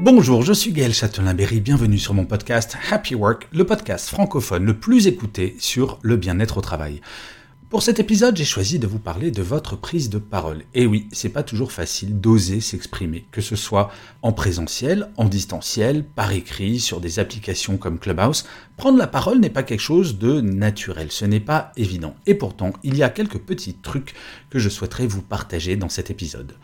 Bonjour, je suis Gaël Châtelain-Berry, bienvenue sur mon podcast Happy Work, le podcast francophone le plus écouté sur le bien-être au travail. Pour cet épisode, j'ai choisi de vous parler de votre prise de parole. Et oui, c'est pas toujours facile d'oser s'exprimer, que ce soit en présentiel, en distanciel, par écrit, sur des applications comme Clubhouse. Prendre la parole n'est pas quelque chose de naturel, ce n'est pas évident. Et pourtant, il y a quelques petits trucs que je souhaiterais vous partager dans cet épisode.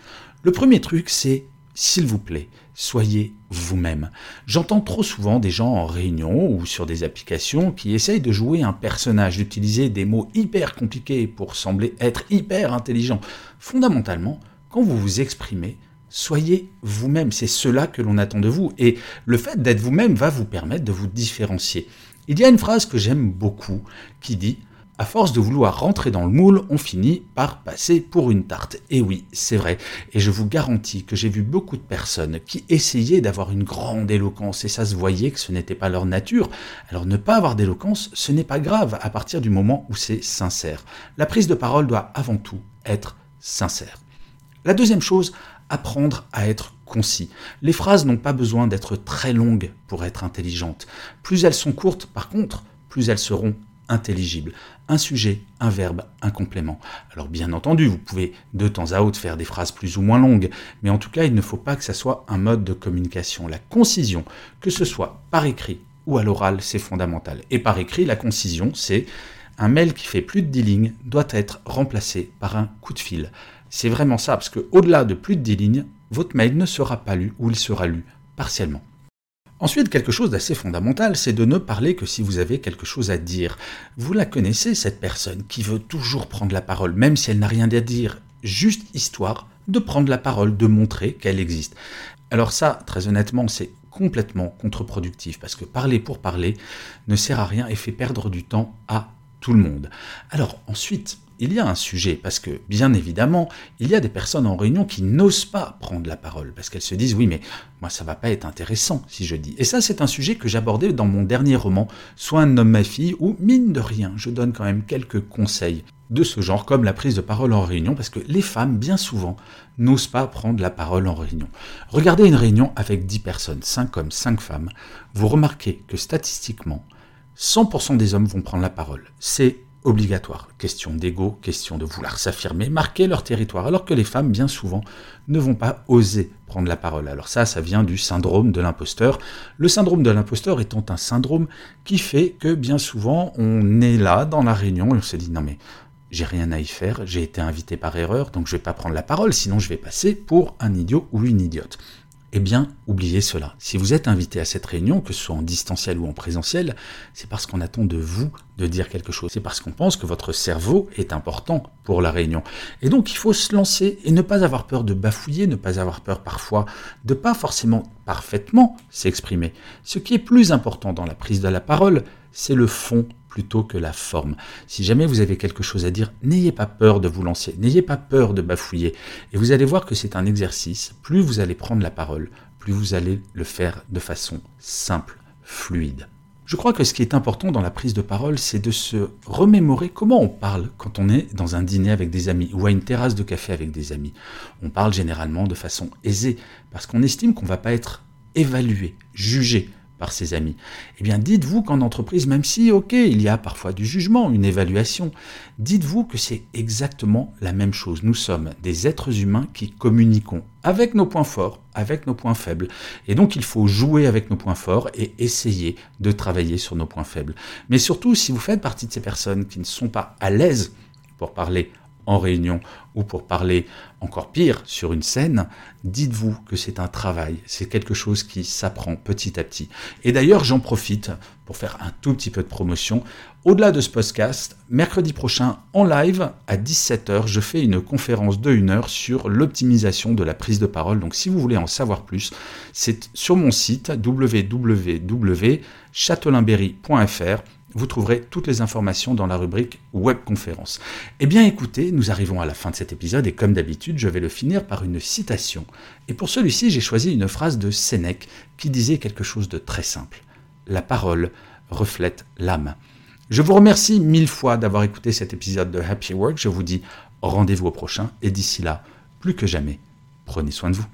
Le premier truc, c'est s'il vous plaît, soyez vous-même. J'entends trop souvent des gens en réunion ou sur des applications qui essayent de jouer un personnage, d'utiliser des mots hyper compliqués pour sembler être hyper intelligent. Fondamentalement, quand vous vous exprimez, soyez vous-même. C'est cela que l'on attend de vous. Et le fait d'être vous-même va vous permettre de vous différencier. Il y a une phrase que j'aime beaucoup qui dit à force de vouloir rentrer dans le moule, on finit par passer pour une tarte. Et oui, c'est vrai. Et je vous garantis que j'ai vu beaucoup de personnes qui essayaient d'avoir une grande éloquence et ça se voyait que ce n'était pas leur nature. Alors ne pas avoir d'éloquence, ce n'est pas grave à partir du moment où c'est sincère. La prise de parole doit avant tout être sincère. La deuxième chose, apprendre à être concis. Les phrases n'ont pas besoin d'être très longues pour être intelligentes. Plus elles sont courtes, par contre, plus elles seront intelligible. Un sujet, un verbe, un complément. Alors bien entendu, vous pouvez de temps à autre faire des phrases plus ou moins longues, mais en tout cas, il ne faut pas que ça soit un mode de communication. La concision, que ce soit par écrit ou à l'oral, c'est fondamental. Et par écrit, la concision, c'est un mail qui fait plus de 10 lignes doit être remplacé par un coup de fil. C'est vraiment ça, parce que au-delà de plus de 10 lignes, votre mail ne sera pas lu ou il sera lu partiellement. Ensuite, quelque chose d'assez fondamental, c'est de ne parler que si vous avez quelque chose à dire. Vous la connaissez, cette personne qui veut toujours prendre la parole, même si elle n'a rien à dire, juste histoire de prendre la parole, de montrer qu'elle existe. Alors ça, très honnêtement, c'est complètement contre-productif, parce que parler pour parler ne sert à rien et fait perdre du temps à tout le monde. Alors ensuite, il y a un sujet, parce que bien évidemment, il y a des personnes en réunion qui n'osent pas prendre la parole, parce qu'elles se disent oui, mais moi ça va pas être intéressant si je dis. Et ça, c'est un sujet que j'abordais dans mon dernier roman, Soit un homme, ma fille, où mine de rien, je donne quand même quelques conseils de ce genre, comme la prise de parole en réunion, parce que les femmes, bien souvent, n'osent pas prendre la parole en réunion. Regardez une réunion avec 10 personnes, 5 hommes, 5 femmes, vous remarquez que statistiquement, 100% des hommes vont prendre la parole. C'est obligatoire. Question d'ego, question de vouloir s'affirmer, marquer leur territoire, alors que les femmes, bien souvent, ne vont pas oser prendre la parole. Alors ça, ça vient du syndrome de l'imposteur. Le syndrome de l'imposteur étant un syndrome qui fait que bien souvent, on est là dans la réunion et on se dit non mais j'ai rien à y faire, j'ai été invité par erreur, donc je vais pas prendre la parole, sinon je vais passer pour un idiot ou une idiote. Eh bien, oubliez cela. Si vous êtes invité à cette réunion, que ce soit en distanciel ou en présentiel, c'est parce qu'on attend de vous de dire quelque chose. C'est parce qu'on pense que votre cerveau est important pour la réunion. Et donc, il faut se lancer et ne pas avoir peur de bafouiller, ne pas avoir peur parfois de pas forcément parfaitement s'exprimer. Ce qui est plus important dans la prise de la parole, c'est le fond plutôt que la forme. Si jamais vous avez quelque chose à dire, n'ayez pas peur de vous lancer, n'ayez pas peur de bafouiller. Et vous allez voir que c'est un exercice. Plus vous allez prendre la parole, plus vous allez le faire de façon simple, fluide. Je crois que ce qui est important dans la prise de parole, c'est de se remémorer comment on parle quand on est dans un dîner avec des amis ou à une terrasse de café avec des amis. On parle généralement de façon aisée parce qu'on estime qu'on ne va pas être évalué, jugé, par ses amis. Eh bien, dites-vous qu'en entreprise, même si, ok, il y a parfois du jugement, une évaluation, dites-vous que c'est exactement la même chose. Nous sommes des êtres humains qui communiquons avec nos points forts, avec nos points faibles. Et donc, il faut jouer avec nos points forts et essayer de travailler sur nos points faibles. Mais surtout, si vous faites partie de ces personnes qui ne sont pas à l'aise pour parler en réunion ou pour parler encore pire sur une scène, dites-vous que c'est un travail, c'est quelque chose qui s'apprend petit à petit. Et d'ailleurs, j'en profite pour faire un tout petit peu de promotion. Au-delà de ce podcast, mercredi prochain, en live, à 17h, je fais une conférence de 1 heure sur l'optimisation de la prise de parole. Donc si vous voulez en savoir plus, c'est sur mon site www.châtelainberry.fr vous trouverez toutes les informations dans la rubrique webconférence. Eh bien écoutez, nous arrivons à la fin de cet épisode et comme d'habitude, je vais le finir par une citation. Et pour celui-ci, j'ai choisi une phrase de Sénèque qui disait quelque chose de très simple. La parole reflète l'âme. Je vous remercie mille fois d'avoir écouté cet épisode de Happy Work. Je vous dis rendez-vous au prochain et d'ici là, plus que jamais, prenez soin de vous.